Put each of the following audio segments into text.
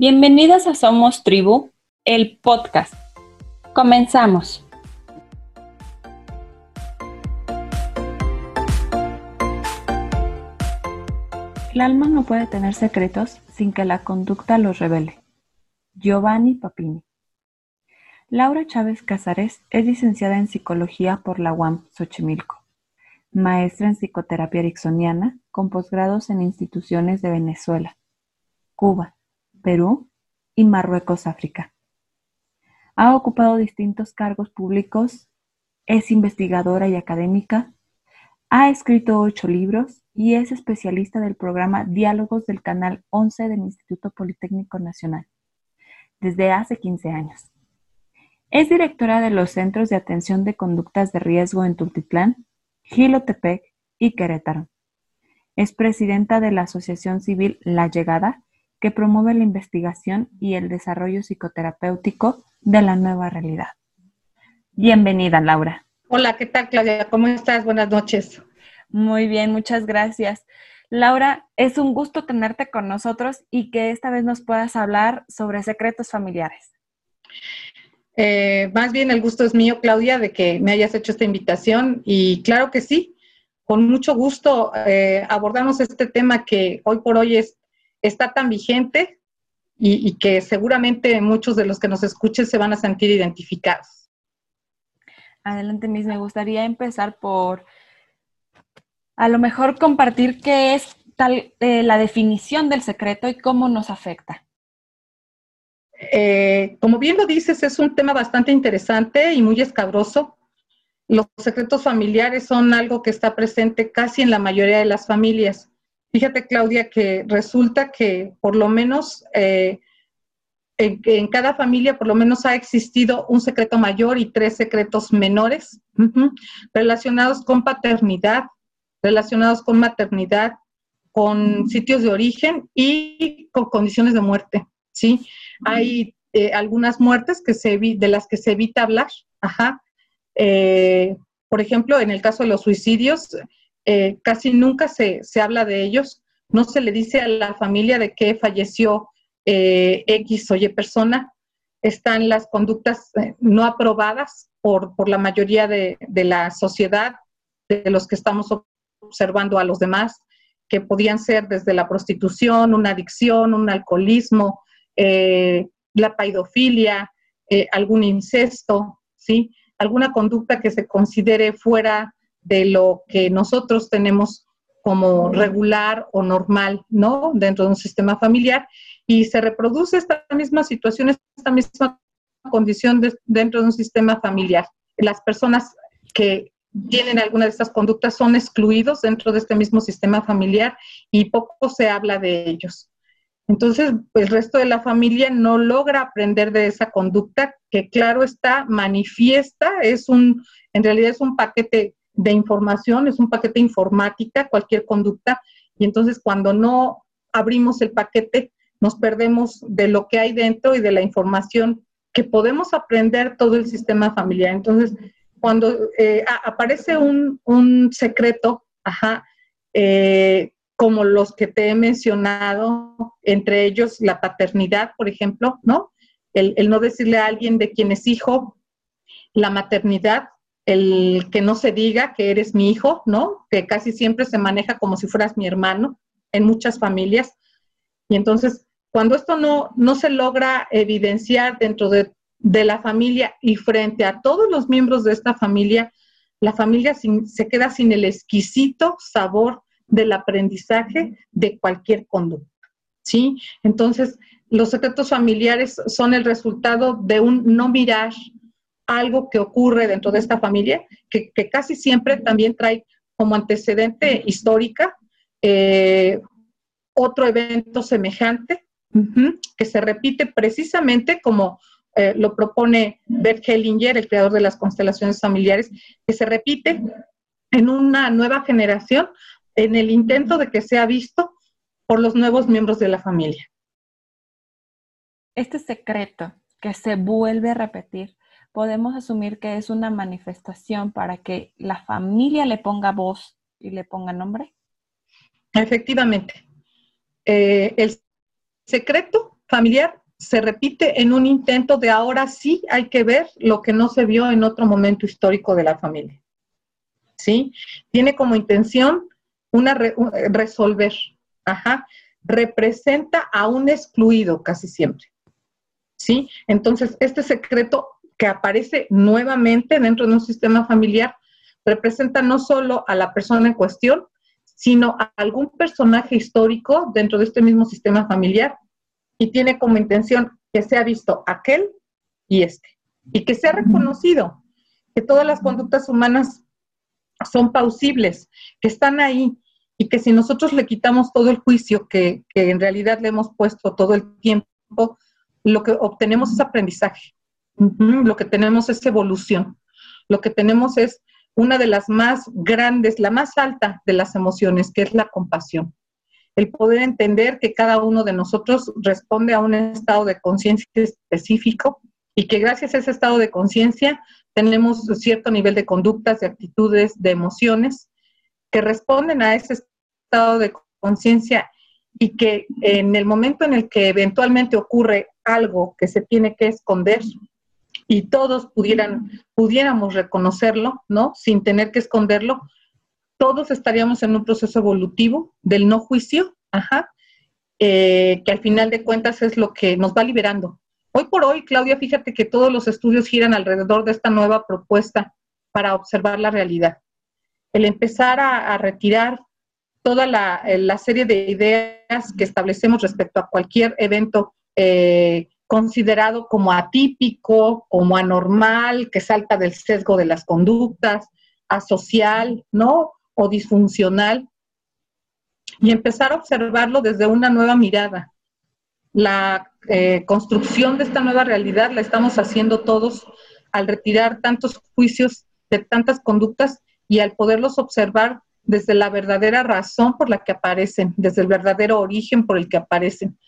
Bienvenidas a Somos Tribu, el podcast. Comenzamos. El alma no puede tener secretos sin que la conducta los revele. Giovanni Papini. Laura Chávez Casares es licenciada en Psicología por la UAM Xochimilco, maestra en Psicoterapia Ericksoniana con posgrados en instituciones de Venezuela, Cuba, Perú y Marruecos, África. Ha ocupado distintos cargos públicos, es investigadora y académica, ha escrito ocho libros y es especialista del programa Diálogos del Canal 11 del Instituto Politécnico Nacional desde hace 15 años. Es directora de los Centros de Atención de Conductas de Riesgo en Tultitlán, Gilotepec y Querétaro. Es presidenta de la Asociación Civil La Llegada que promueve la investigación y el desarrollo psicoterapéutico de la nueva realidad. Bienvenida, Laura. Hola, ¿qué tal, Claudia? ¿Cómo estás? Buenas noches. Muy bien, muchas gracias. Laura, es un gusto tenerte con nosotros y que esta vez nos puedas hablar sobre secretos familiares. Eh, más bien el gusto es mío, Claudia, de que me hayas hecho esta invitación y claro que sí, con mucho gusto eh, abordamos este tema que hoy por hoy es está tan vigente y, que seguramente muchos de los que nos escuchen se van a sentir identificados. Adelante, Miss. Me gustaría empezar por a lo mejor compartir qué es tal eh, la definición del secreto y cómo nos afecta. Eh, como bien lo dices, es un tema bastante interesante y muy escabroso. Los secretos familiares son algo que está presente casi en la mayoría de las familias. Fíjate, Claudia, que resulta que por lo menos eh, en, cada familia por lo menos ha existido un secreto mayor y tres secretos menores relacionados con paternidad, relacionados con maternidad, con sitios de origen y con condiciones de muerte, ¿sí? Hay eh, algunas muertes que se de las que se evita hablar, ajá. Eh, por ejemplo, en el caso de los suicidios, eh, casi nunca se, habla de ellos, no se le dice a la familia de que falleció eh, X o Y persona, están las conductas eh, no aprobadas por, la mayoría de, la sociedad, de los que estamos observando a los demás, que podían ser desde la prostitución, una adicción, un alcoholismo, la paidofilia, algún incesto, ¿sí? alguna conducta que se considere fuera de lo que nosotros tenemos como regular o normal, ¿no? Dentro de un sistema familiar y se reproduce esta misma situación, esta misma condición dentro de un sistema familiar. Las personas que tienen alguna de estas conductas son excluidos dentro de este mismo sistema familiar y poco se habla de ellos. Entonces, el resto de la familia no logra aprender de esa conducta que, claro está, manifiesta, es un, en realidad es un paquete de información, es un paquete informática, cualquier conducta, y entonces cuando no abrimos el paquete, nos perdemos de lo que hay dentro y de la información que podemos aprender todo el sistema familiar. Entonces, cuando eh, aparece un, secreto, ajá, eh, como los que te he mencionado, entre ellos la paternidad, por ejemplo, ¿no? El, el no decirle a alguien de quién es hijo, la maternidad, el que no se diga que eres mi hijo, ¿no? Que casi siempre se maneja como si fueras mi hermano en muchas familias. Y entonces, cuando esto no, no se logra evidenciar dentro de, la familia y frente a todos los miembros de esta familia, la familia se queda sin el exquisito sabor del aprendizaje de cualquier conducta. ¿Sí? Entonces, los secretos familiares son el resultado de un no mirar, algo que ocurre dentro de esta familia, que, casi siempre también trae como antecedente histórica eh, otro evento semejante que se repite precisamente como eh, lo propone Bert Hellinger, el creador de las constelaciones familiares, que se repite en una nueva generación en el intento de que sea visto por los nuevos miembros de la familia. Este secreto que se vuelve a repetir podemos asumir que es una manifestación para que la familia le ponga voz y le ponga nombre? Efectivamente. Eh, el secreto familiar se repite en un intento de ahora sí hay que ver lo que no se vio en otro momento histórico de la familia. ¿Sí? Tiene como intención una resolver, ajá, representa a un excluido casi siempre. ¿Sí? Entonces, este secreto que aparece nuevamente dentro de un sistema familiar representa no solo a la persona en cuestión, sino a algún personaje histórico dentro de este mismo sistema familiar. Y tiene como intención que sea visto aquel y este, y que sea reconocido, que todas las conductas humanas son pausibles, que están ahí y que si nosotros le quitamos todo el juicio que, que en realidad le hemos puesto todo el tiempo, lo que obtenemos es aprendizaje, lo que tenemos es evolución, lo que tenemos es una de las más grandes, la más alta de las emociones, que es la compasión. El poder entender que cada uno de nosotros responde a un estado de conciencia específico y que gracias a ese estado de conciencia tenemos cierto nivel de conductas, de actitudes, de emociones que responden a ese estado de conciencia y que en el momento en el que eventualmente ocurre algo que se tiene que esconder, y todos pudiéramos reconocerlo, ¿no? Sin tener que esconderlo, todos estaríamos en un proceso evolutivo del no juicio, eh, que al final de cuentas es lo que nos va liberando. Hoy por hoy, Claudia, fíjate que todos los estudios giran alrededor de esta nueva propuesta para observar la realidad. El empezar a, retirar toda la, la, serie de ideas que establecemos respecto a cualquier evento eh, considerado como atípico, como anormal, que salta del sesgo de las conductas, asocial, ¿no? O disfuncional. Y empezar a observarlo desde una nueva mirada. La eh, construcción de esta nueva realidad la estamos haciendo todos al retirar tantos juicios de tantas conductas y al poderlos observar desde la verdadera razón por la que aparecen, desde el verdadero origen por el que aparecen.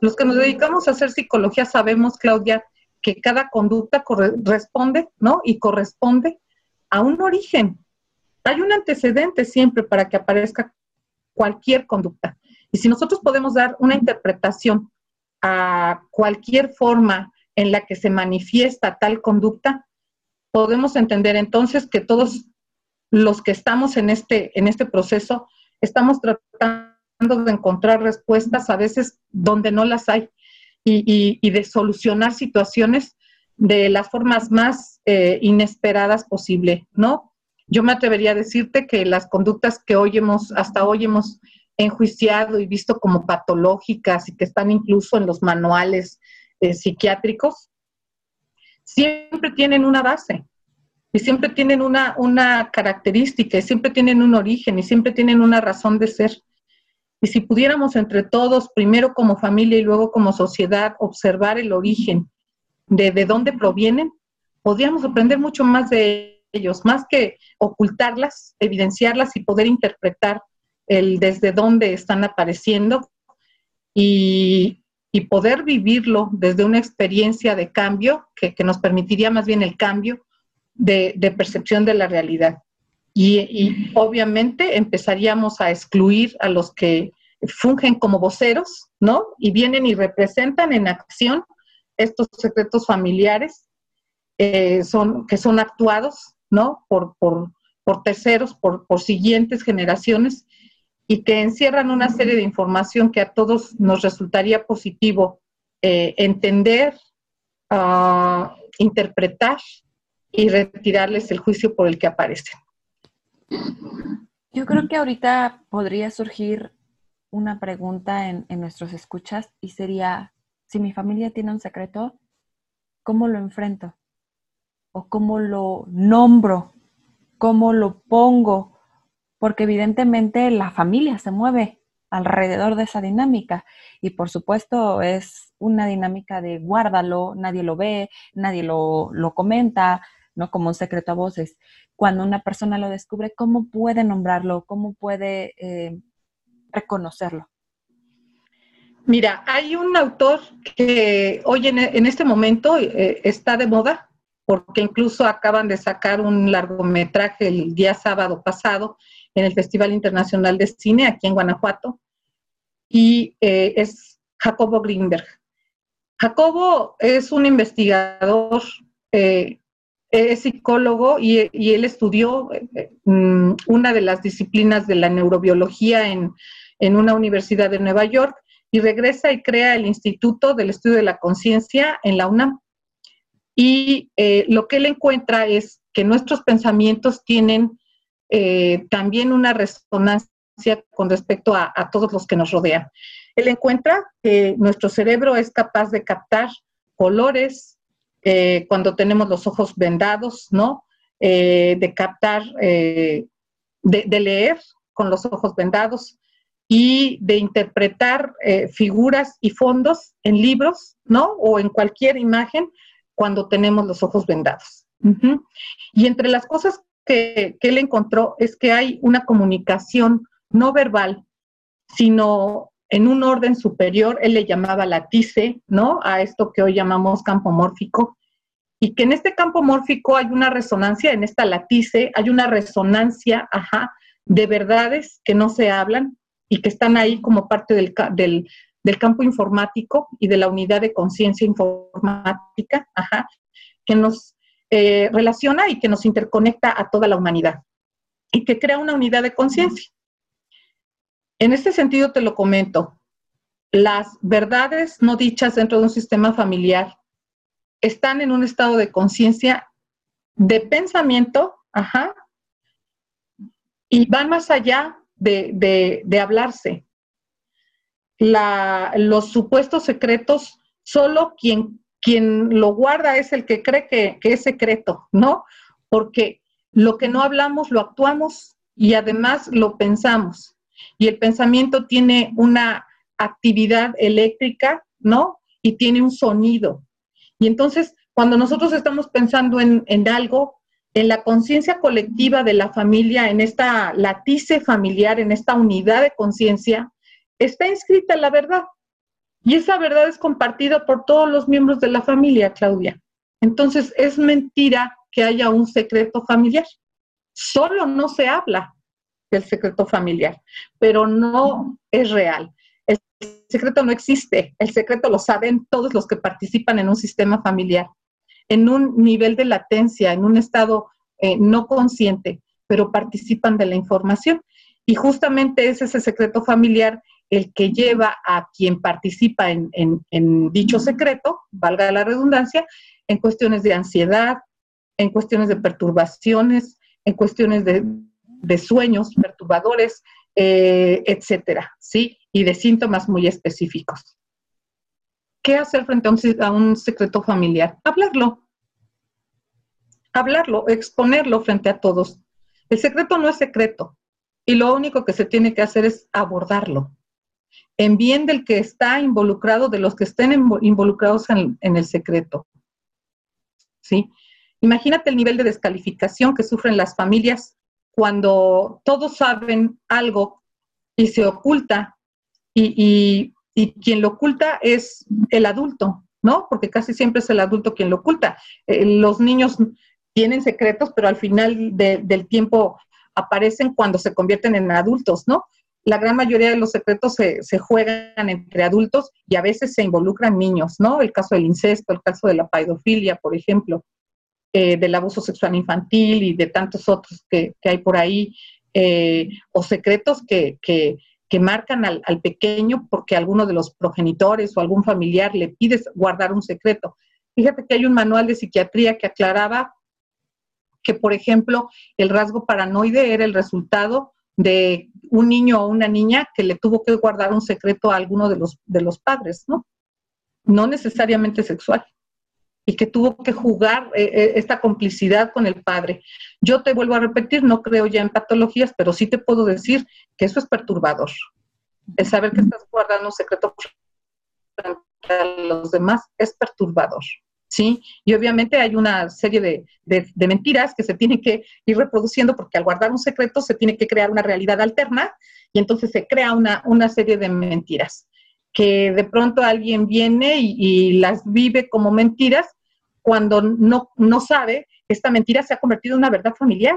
Los que nos dedicamos a hacer psicología sabemos, Claudia, que cada conducta responde, ¿no? Y corresponde a un origen. Hay un antecedente siempre para que aparezca cualquier conducta. Y si nosotros podemos dar una interpretación a cualquier forma en la que se manifiesta tal conducta, podemos entender entonces que todos los que estamos en este, en este proceso estamos tratando de encontrar respuestas a veces donde no las hay y, de solucionar situaciones de las formas más eh, inesperadas posible, ¿no? Yo me atrevería a decirte que las conductas que hoy hemos, hasta hoy hemos enjuiciado y visto como patológicas y que están incluso en los manuales eh, psiquiátricos, siempre tienen una base y siempre tienen una, una característica y siempre tienen un origen y siempre tienen una razón de ser. Y si pudiéramos entre todos, primero como familia y luego como sociedad, observar el origen de, de dónde provienen, podríamos aprender mucho más de ellos, más que ocultarlas, evidenciarlas y poder interpretar el desde dónde están apareciendo y, y poder vivirlo desde una experiencia de cambio que, que nos permitiría más bien el cambio de, de percepción de la realidad. Y, obviamente empezaríamos a excluir a los que fungen como voceros, ¿no? Y vienen y representan en acción estos secretos familiares eh, son, que son actuados, ¿no? Por, terceros, por, siguientes generaciones y que encierran una serie de información que a todos nos resultaría positivo eh, entender, ah, interpretar y retirarles el juicio por el que aparecen. Yo creo que ahorita podría surgir una pregunta en, nuestros escuchas y sería, si mi familia tiene un secreto, ¿cómo lo enfrento? ¿O cómo lo nombro? ¿Cómo lo pongo? Porque evidentemente la familia se mueve alrededor de esa dinámica y por supuesto es una dinámica de guárdalo, nadie lo ve, nadie lo, lo comenta, ¿no? Como un secreto a voces. Cuando una persona lo descubre, ¿cómo puede nombrarlo? ¿Cómo puede eh, reconocerlo? Mira, hay un autor que hoy en, este momento eh, está de moda, porque incluso acaban de sacar un largometraje el día sábado pasado en el Festival Internacional de Cine aquí en Guanajuato, y eh, es Jacobo Greenberg. Jacobo es un investigador, es psicólogo y, él estudió eh, mm, una de las disciplinas de la neurobiología en, en una universidad de Nueva York y regresa y crea el Instituto del Estudio de la Conciencia en la UNAM. Y eh, lo que él encuentra es que nuestros pensamientos tienen eh, también una resonancia con respecto a, todos los que nos rodean. Él encuentra que nuestro cerebro es capaz de captar colores eh, cuando tenemos los ojos vendados, ¿no? de captar, de, leer con los ojos vendados, y de interpretar eh, figuras y fondos en libros, ¿no? O en cualquier imagen cuando tenemos los ojos vendados. Y entre las cosas que, él encontró es que hay una comunicación no verbal, sino en un orden superior, él le llamaba latice, ¿no? A esto que hoy llamamos campo mórfico, y que en este campo mórfico hay una resonancia, en esta latice hay una resonancia, ajá, de verdades que no se hablan, y que están ahí como parte del, del, campo informático y de la unidad de conciencia informática, que nos eh, relaciona y que nos interconecta a toda la humanidad y que crea una unidad de conciencia. En este sentido te lo comento, las verdades no dichas dentro de un sistema familiar están en un estado de conciencia de pensamiento, ajá, y van más allá de, hablarse. los supuestos secretos, solo quien, quien lo guarda es el que cree que, que es secreto, ¿no? Porque lo que no hablamos lo actuamos y además lo pensamos. Y el pensamiento tiene una actividad eléctrica, ¿no? Y tiene un sonido. Y entonces, cuando nosotros estamos pensando en, en algo, en la conciencia colectiva de la familia, en esta latice familiar, en esta unidad de conciencia, está inscrita la verdad. Y esa verdad es compartida por todos los miembros de la familia, Claudia. Entonces, es mentira que haya un secreto familiar. Solo no se habla del secreto familiar, pero no es real. El secreto no existe. El secreto lo saben todos los que participan en un sistema familiar en un nivel de latencia, en un estado eh, no consciente, pero participan de la información. Y justamente es ese secreto familiar el que lleva a quien participa en, dicho secreto, valga la redundancia, en cuestiones de ansiedad, en cuestiones de perturbaciones, en cuestiones de, sueños perturbadores, eh, etcétera, ¿sí? Y de síntomas muy específicos. ¿Qué hacer frente a un, secreto familiar? Hablarlo. Hablarlo, exponerlo frente a todos. El secreto no es secreto y lo único que se tiene que hacer es abordarlo en bien del que está involucrado, de los que estén involucrados en el secreto. ¿Sí? Imagínate el nivel de descalificación que sufren las familias cuando todos saben algo y se oculta y, y quien lo oculta es el adulto, ¿no? Porque casi siempre es el adulto quien lo oculta. Eh, los niños tienen secretos, pero al final del tiempo aparecen cuando se convierten en adultos, ¿no? La gran mayoría de los secretos se, juegan entre adultos y a veces se involucran niños, ¿no? El caso del incesto, el caso de la paidofilia, por ejemplo, eh, del abuso sexual infantil y de tantos otros que, hay por ahí, eh, o secretos que, que, que marcan al, pequeño porque alguno de los progenitores o algún familiar le pide guardar un secreto. Fíjate que hay un manual de psiquiatría que aclaraba que, por ejemplo, el rasgo paranoide era el resultado de un niño o una niña que le tuvo que guardar un secreto a alguno de los, de los padres, ¿no? No necesariamente sexual y que tuvo que jugar eh, eh, esta complicidad con el padre. Yo te vuelvo a repetir, no creo ya en patologías, pero sí te puedo decir que eso es perturbador. El saber que estás guardando un secreto frente a los demás es perturbador. ¿Sí? Y obviamente hay una serie de, de, mentiras que se tienen que ir reproduciendo porque al guardar un secreto se tiene que crear una realidad alterna y entonces se crea una, una serie de mentiras que de pronto alguien viene y, las vive como mentiras cuando no, no sabe esta mentira se ha convertido en una verdad familiar,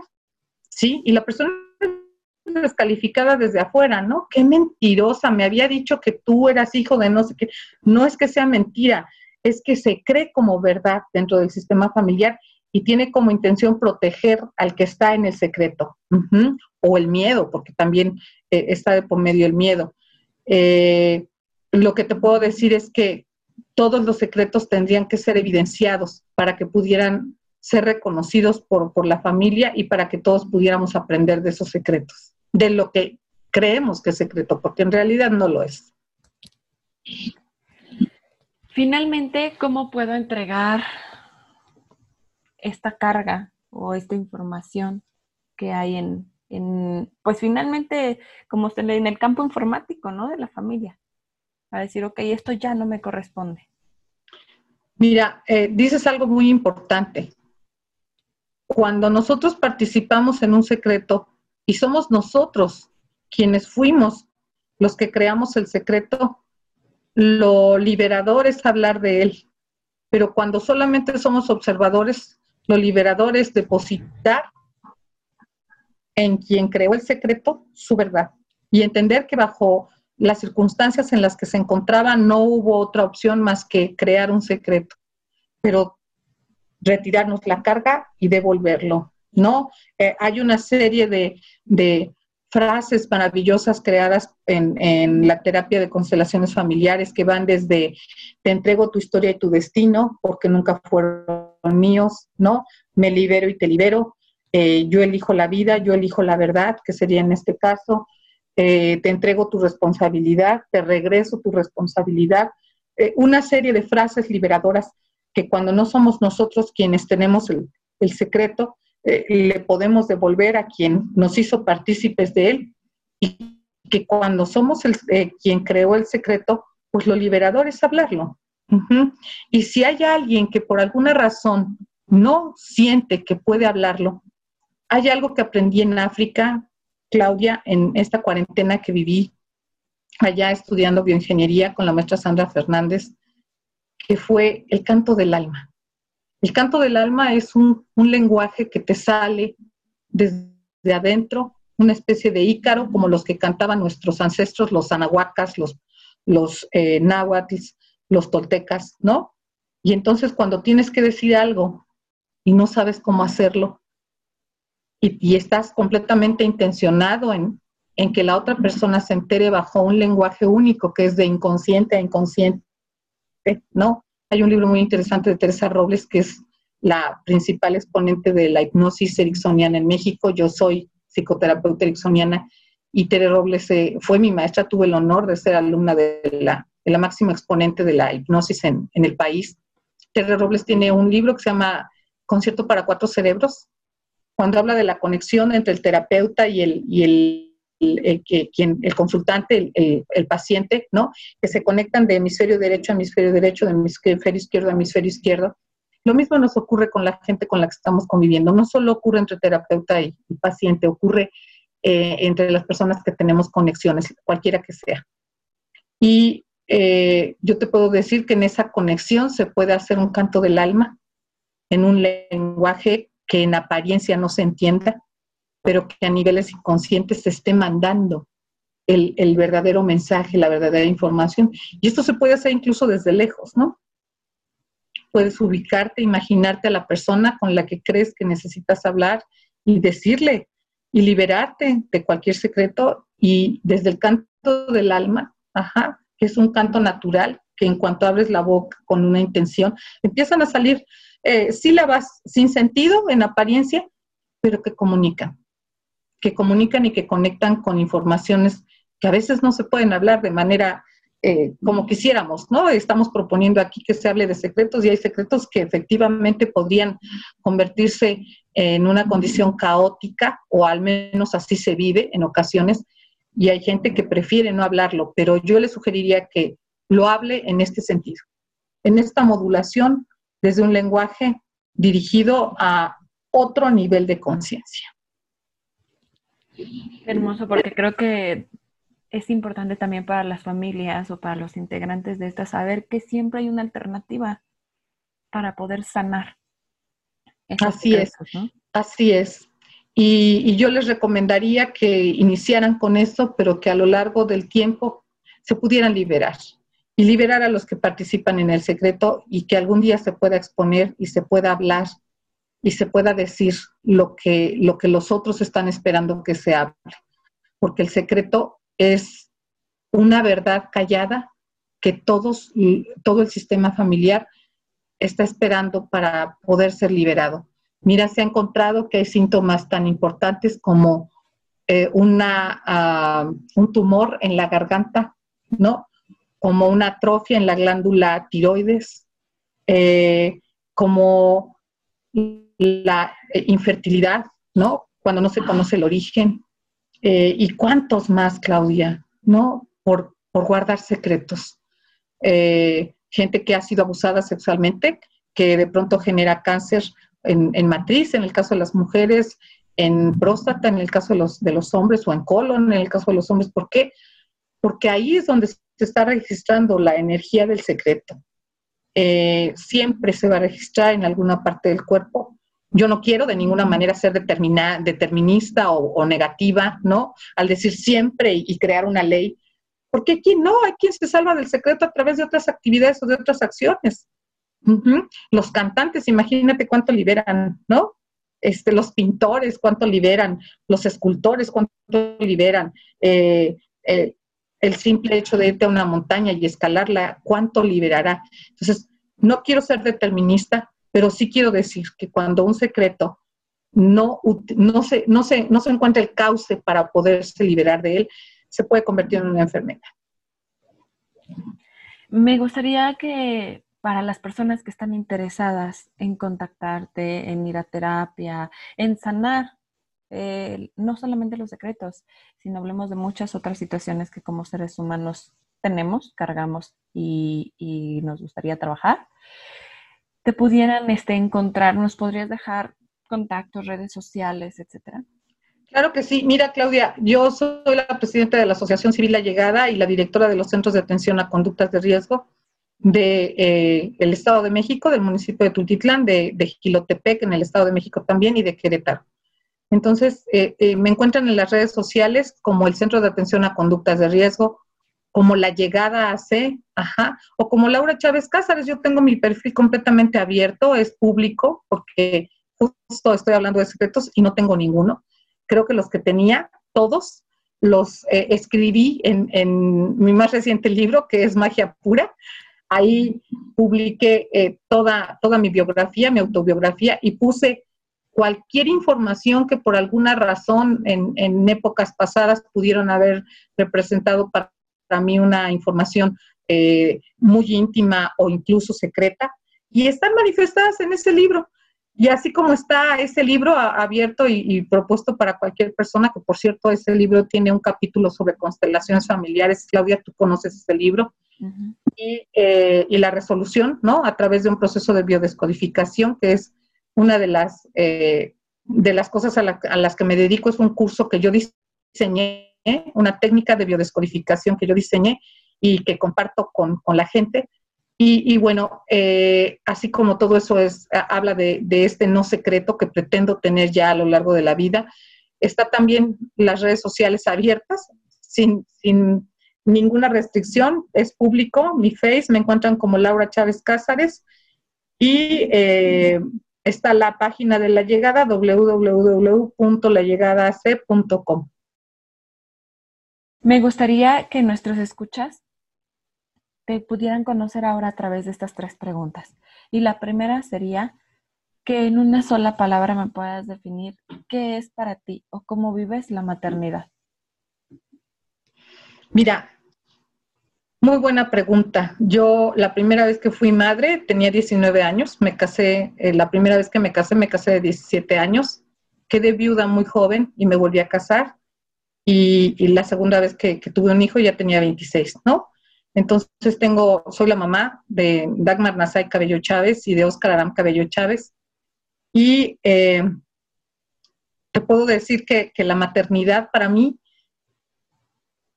¿sí? Y la persona es descalificada desde afuera, ¿no? Qué mentirosa, me había dicho que tú eras hijo de no sé qué. No es que sea mentira, es que se cree como verdad dentro del sistema familiar y tiene como intención proteger al que está en el secreto o el miedo, porque también eh, está de por medio el miedo. Eh, lo que te puedo decir es que todos los secretos tendrían que ser evidenciados para que pudieran ser reconocidos por, por la familia y para que todos pudiéramos aprender de esos secretos, de lo que creemos que es secreto, porque en realidad no lo es. Finalmente, ¿cómo puedo entregar esta carga o esta información que hay en, pues finalmente, como se lee en el campo informático, ¿no? De la familia, a decir, ok, esto ya no me corresponde. Mira, eh, dices algo muy importante. Cuando nosotros participamos en un secreto y somos nosotros quienes fuimos los que creamos el secreto, lo liberador es hablar de él. Pero cuando solamente somos observadores, lo liberador es depositar en quien creó el secreto su verdad y entender que bajo las circunstancias en las que se encontraba no hubo otra opción más que crear un secreto, pero retirarnos la carga y devolverlo, ¿no? Eh, hay una serie de, de, frases maravillosas creadas en, en, la terapia de constelaciones familiares que van desde te entrego tu historia y tu destino porque nunca fueron míos, ¿no? Me libero y te libero, eh, yo elijo la vida, yo elijo la verdad, que sería en este caso, eh, te entrego tu responsabilidad, te regreso tu responsabilidad, eh, una serie de frases liberadoras que cuando no somos nosotros quienes tenemos el, secreto, le podemos devolver a quien nos hizo partícipes de él. Y que cuando somos el, quien creó el secreto, pues lo liberador es hablarlo. Y si hay alguien que por alguna razón no siente que puede hablarlo, hay algo que aprendí en África, Claudia, en esta cuarentena que viví allá estudiando bioingeniería con la maestra Sandra Fernández, que fue el canto del alma. El canto del alma es un, lenguaje que te sale desde adentro, una especie de ícaro, como los que cantaban nuestros ancestros, los anahuacas, los, los eh, los toltecas, ¿no? Y entonces cuando tienes que decir algo y no sabes cómo hacerlo, y, estás completamente intencionado en, que la otra persona se entere bajo un lenguaje único que es de inconsciente a inconsciente, ¿no? Hay un libro muy interesante de Teresa Robles que es la principal exponente de la hipnosis ericksoniana en México. Yo soy psicoterapeuta ericksoniana y Teresa Robles eh, fue mi maestra, tuve el honor de ser alumna de la, máxima exponente de la hipnosis en, en el país. Teresa Robles tiene un libro que se llama Concierto para Cuatro Cerebros, cuando habla de la conexión entre el terapeuta y el, y el, que, quien, el consultante, el, el, paciente, ¿no? Que se conectan de hemisferio derecho a hemisferio derecho, de hemisferio izquierdo a hemisferio izquierdo. Lo mismo nos ocurre con la gente con la que estamos conviviendo. No solo ocurre entre terapeuta y, paciente, ocurre eh, entre las personas que tenemos conexiones, cualquiera que sea. Y eh, yo te puedo decir que en esa conexión se puede hacer un canto del alma en un lenguaje que en apariencia no se entienda, pero que a niveles inconscientes se esté mandando el, verdadero mensaje, la verdadera información. Y esto se puede hacer incluso desde lejos, ¿no? Puedes ubicarte, imaginarte a la persona con la que crees que necesitas hablar y decirle y liberarte de cualquier secreto y desde el canto del alma, ajá, que es un canto natural, que en cuanto abres la boca con una intención, empiezan a salir eh, sílabas sin sentido en apariencia, pero que comunican, que comunican y que conectan con informaciones que a veces no se pueden hablar de manera eh, como quisiéramos, ¿no? Estamos proponiendo aquí que se hable de secretos y hay secretos que efectivamente podrían convertirse en una condición caótica o al menos así se vive en ocasiones y hay gente que prefiere no hablarlo, pero yo le sugeriría que lo hable en este sentido, en esta modulación desde un lenguaje dirigido a otro nivel de conciencia. Hermoso, porque creo que es importante también para las familias o para los integrantes de esta saber que siempre hay una alternativa para poder sanar. Así es, así es. Y, y, yo les recomendaría que iniciaran con eso, pero que a lo largo del tiempo se pudieran liberar y liberar a los que participan en el secreto y que algún día se pueda exponer y se pueda hablar y se pueda decir lo que, lo que los otros están esperando que se hable. Porque el secreto es una verdad callada que todos, todo el sistema familiar está esperando para poder ser liberado. Mira, se ha encontrado que hay síntomas tan importantes como eh, una, ah, un tumor en la garganta, ¿no? Como una atrofia en la glándula tiroides, eh, como la eh, infertilidad, ¿no? Cuando no se conoce el origen. Eh, y cuántos más, Claudia, ¿no? Por, guardar secretos. gente que ha sido abusada sexualmente, que de pronto genera cáncer en, en, matriz, en el caso de las mujeres, en próstata, en el caso de los, de los hombres, o en colon, en el caso de los hombres. ¿Por qué? Porque ahí es donde se está registrando la energía del secreto. Eh, siempre se va a registrar en alguna parte del cuerpo. Yo no quiero de ninguna manera ser determinista o, negativa, ¿no? Al decir siempre y, crear una ley, porque aquí no, hay quien se salva del secreto a través de otras actividades o de otras acciones. Los cantantes, imagínate cuánto liberan, ¿no? Este, los pintores, cuánto liberan, los escultores, cuánto liberan, eh, eh, el simple hecho de irte a una montaña y escalarla, ¿cuánto liberará? Entonces, no quiero ser determinista, pero sí quiero decir que cuando un secreto no, no, se, no, se, no se encuentra el cauce para poderse liberar de él, se puede convertir en una enfermedad. Me gustaría que para las personas que están interesadas en contactarte, en ir a terapia, en sanar eh, no solamente los secretos, sino hablemos de muchas otras situaciones que como seres humanos tenemos, cargamos y, nos gustaría trabajar. Te pudieran este, encontrar, nos podrías dejar contactos, redes sociales, etcétera. Claro que sí. Mira, Claudia, yo soy la presidenta de la Asociación Civil La Llegada y la directora de los Centros de Atención a Conductas de Riesgo del de, eh, Estado de México, del municipio de Tultitlán, de, de en el Estado de México también, y de Querétaro. Entonces, eh, eh, me encuentran en las redes sociales como el Centro de Atención a Conductas de Riesgo, como la llegada a C, ajá, o como Laura Chávez Cázares. Yo tengo mi perfil completamente abierto, es público, porque justo estoy hablando de secretos y no tengo ninguno. Creo que los que tenía, todos, los eh, escribí en, mi más reciente libro, que es Magia Pura. Ahí publiqué toda, toda mi biografía, mi autobiografía, y puse cualquier información que por alguna razón en, épocas pasadas pudieron haber representado para, mí una información eh, muy íntima o incluso secreta, y están manifestadas en ese libro. Y así como está ese libro abierto y, propuesto para cualquier persona, que por cierto ese libro tiene un capítulo sobre constelaciones familiares, Claudia, tú conoces ese libro, y, eh, y, la resolución, ¿no? A través de un proceso de biodescodificación, que es una de las, eh, de las cosas a, las que me dedico es un curso que yo diseñé, una técnica de biodescodificación que yo diseñé y que comparto con, la gente. Y, bueno, eh, así como todo eso es, habla de, este no secreto que pretendo tener ya a lo largo de la vida, está también las redes sociales abiertas, sin, sin ninguna restricción, es público, mi face, me encuentran como Laura Chávez Cázares y eh, está la página de la llegada www.lallegadac.com. Me gustaría que nuestros escuchas te pudieran conocer ahora a través de estas tres preguntas. Y la primera sería que en una sola palabra me puedas definir qué es para ti o cómo vives la maternidad. Mira, muy buena pregunta. Yo la primera vez que fui madre tenía 19 años, me casé, eh, la primera vez que me casé me casé de 17 años, quedé viuda muy joven y me volví a casar y, la segunda vez que, tuve un hijo ya tenía 26, ¿no? Entonces tengo, soy la mamá de Dagmar Nazay Cabello Chávez y de Oscar Aram Cabello Chávez y eh, te puedo decir que la maternidad para mí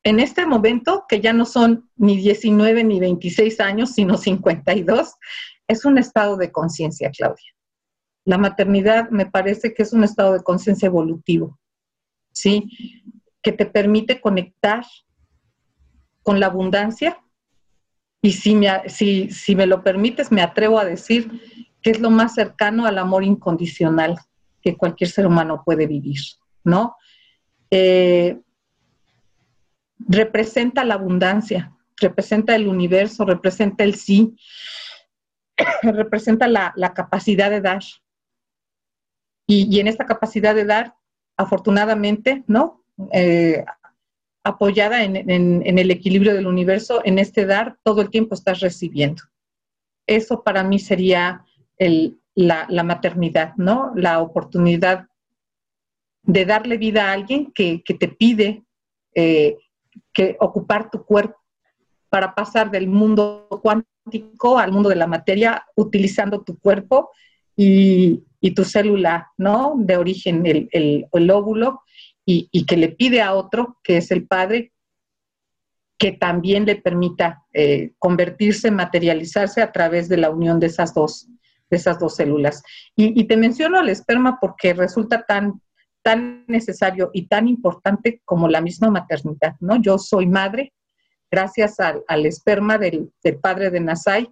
en este momento, que ya no son ni 19 ni 26 años, sino 52, es un estado de conciencia, Claudia. La maternidad me parece que es un estado de conciencia evolutivo, ¿sí? Que te permite conectar con la abundancia, y si me, lo permites, me atrevo a decir que es lo más cercano al amor incondicional que cualquier ser humano puede vivir, ¿no? Eh, representa la abundancia, representa el universo, representa el sí, representa la, capacidad de dar. Y, en esta capacidad de dar, afortunadamente, ¿no? Eh, apoyada en, el equilibrio del universo, en este dar, todo el tiempo estás recibiendo. Eso para mí sería la, maternidad, ¿no? La oportunidad de darle vida a alguien que, te pide eh, que ocupar tu cuerpo para pasar del mundo cuántico al mundo de la materia utilizando tu cuerpo y, tu célula, ¿no? De origen, el, el, óvulo, y, que le pide a otro, que es el padre, que también le permita eh, convertirse, materializarse a través de la unión de esas dos, de esas dos células. Y, y, te menciono el esperma porque resulta tan, tan necesario y tan importante como la misma maternidad, ¿no? Yo soy madre gracias al, esperma del, padre de Nasai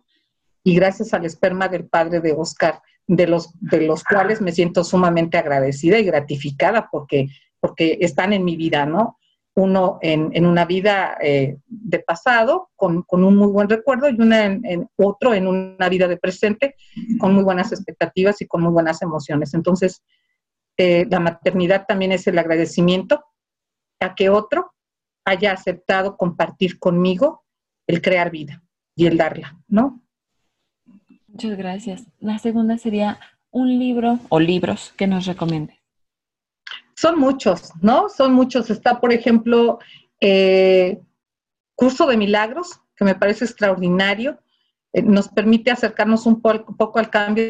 y gracias al esperma del padre de Oscar, de los, de los cuales me siento sumamente agradecida y gratificada porque, porque están en mi vida, ¿no? Uno en, una vida eh, de pasado con, un muy buen recuerdo y una en, otro en una vida de presente con muy buenas expectativas y con muy buenas emociones. Entonces, eh, la maternidad también es el agradecimiento a que otro haya aceptado compartir conmigo el crear vida y el darla, ¿no? Muchas gracias. La segunda sería un libro o libros que nos recomiende. Son muchos, ¿no? Son muchos. Está, por ejemplo, eh, Curso de Milagros, que me parece extraordinario. Eh, nos permite acercarnos un poco al cambio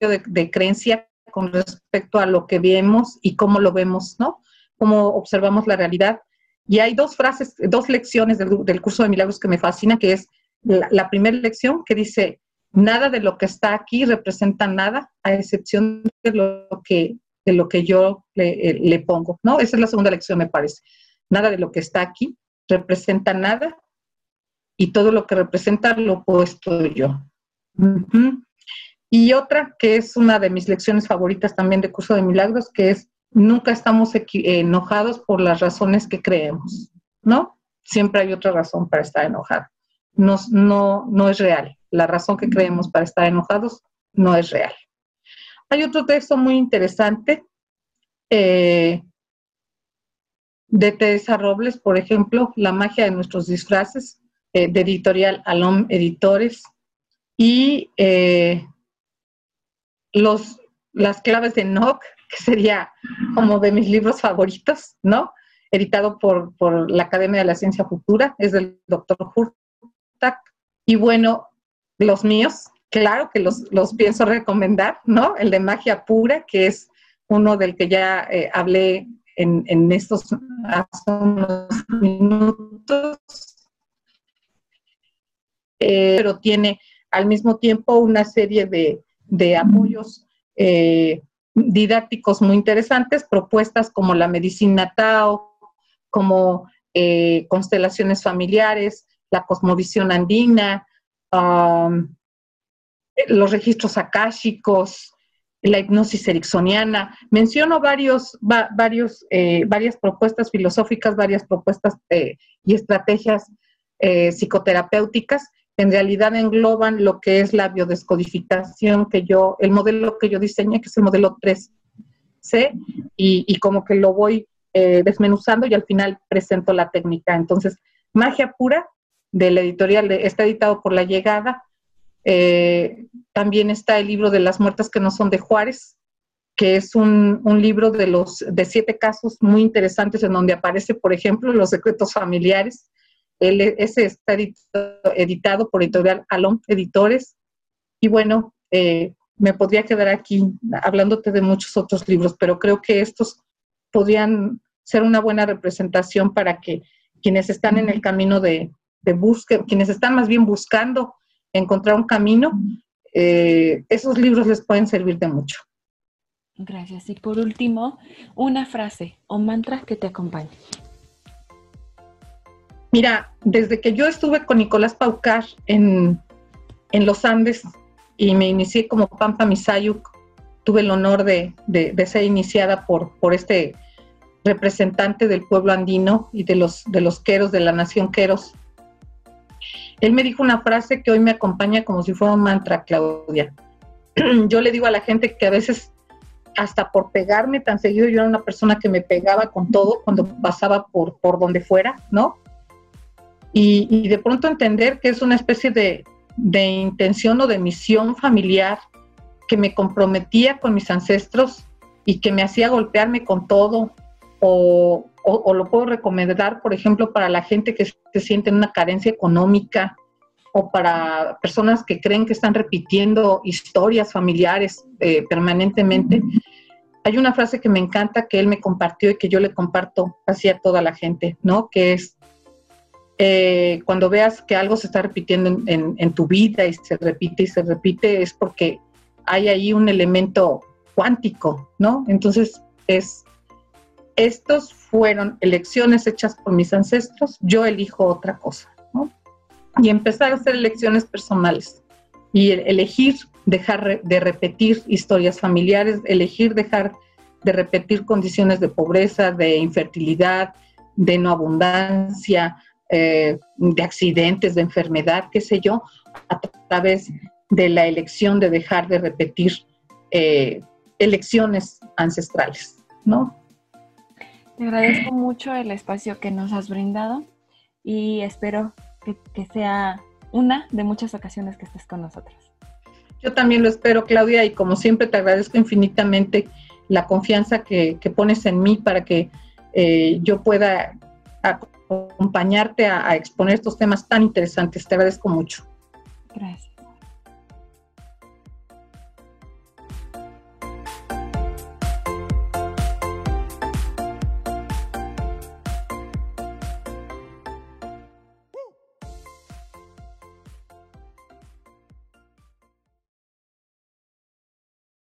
de creencia con respecto a lo que vemos y cómo lo vemos, ¿no? Cómo observamos la realidad. Y hay dos frases, dos lecciones del, curso de milagros que me fascina, que es la, primera lección que dice, nada de lo que está aquí representa nada, a excepción de lo que, de lo que yo le, eh, le pongo, ¿no? Esa es la segunda lección, me parece. Nada de lo que está aquí representa nada y todo lo que representa lo opuesto yo. Y otra que es una de mis lecciones favoritas también de Curso de Milagros, que es nunca estamos enojados por las razones que creemos, ¿no? Siempre hay otra razón para estar enojado. No, no, no es real. La razón que creemos para estar enojados no es real. Hay otro texto muy interesante eh, de Teresa Robles, por ejemplo, La magia de nuestros disfraces, eh, de editorial Alom Editores, y eh, los, las claves de Nock, que sería como de mis libros favoritos, ¿no? Editado por, la Academia de la Ciencia Futura, es del doctor Hurtak. Y bueno, los míos, claro que los, pienso recomendar, ¿no? El de Magia Pura, que es uno del que ya eh, hablé en, estos hace unos minutos. Eh, pero tiene al mismo tiempo una serie de, de apoyos eh, didácticos muy interesantes, propuestas como la medicina Tao, como eh, constelaciones familiares, la cosmovisión andina, um, los registros akáshicos, la hipnosis ericksoniana. Menciono varios, varios, eh, varias propuestas filosóficas, varias propuestas y estrategias psicoterapéuticas en realidad engloban lo que es la biodescodificación que yo, el modelo que yo diseñé, que es el modelo 3C, y, como que lo voy eh, desmenuzando y al final presento la técnica. Entonces, Magia Pura, de la editorial, está editado por La Llegada. Eh, también está el libro de las muertas que no son de Juárez, que es un, un, libro de los de siete casos muy interesantes en donde aparece, por ejemplo, los secretos familiares, ese está editado, por Editorial Alon Editores. Y bueno, eh, me podría quedar aquí hablándote de muchos otros libros, pero creo que estos podrían ser una buena representación para que quienes están en el camino de, de búsqueda, quienes están más bien buscando encontrar un camino, eh, esos libros les pueden servir de mucho. Gracias. Y por último, una frase o mantra que te acompañe. Mira, desde que yo estuve con Nicolás Paucar en, en los Andes y me inicié como Pampa Misayuk, tuve el honor de, de, ser iniciada por, por este representante del pueblo andino y de los, de los queros, de la nación queros. Él me dijo una frase que hoy me acompaña como si fuera un mantra, Claudia. Yo le digo a la gente que a veces hasta por pegarme tan seguido, yo era una persona que me pegaba con todo cuando pasaba por, por donde fuera, ¿no? Y, de pronto entender que es una especie de, de intención o de misión familiar que me comprometía con mis ancestros y que me hacía golpearme con todo, o, lo puedo recomendar, por ejemplo, para la gente que se siente en una carencia económica o para personas que creen que están repitiendo historias familiares eh, permanentemente. Hay una frase que me encanta que él me compartió y que yo le comparto así a toda la gente, ¿no? Que es, eh, cuando veas que algo se está repitiendo en, en, tu vida y se repite y se repite, es porque hay ahí un elemento cuántico, ¿no? Entonces, es estos fueron elecciones hechas por mis ancestros, yo elijo otra cosa, ¿no? Y empezar a hacer elecciones personales y elegir dejar de repetir historias familiares, elegir dejar de repetir condiciones de pobreza, de infertilidad, de no abundancia, eh, de accidentes, de enfermedad, qué sé yo, a través de la elección de dejar de repetir eh, elecciones ancestrales, ¿no? Te agradezco mucho el espacio que nos has brindado y espero que, sea una de muchas ocasiones que estés con nosotros. Yo también lo espero, Claudia, y como siempre te agradezco infinitamente la confianza que, pones en mí para que eh, yo pueda acompañarte a exponer estos temas tan interesantes. Te agradezco mucho. Gracias.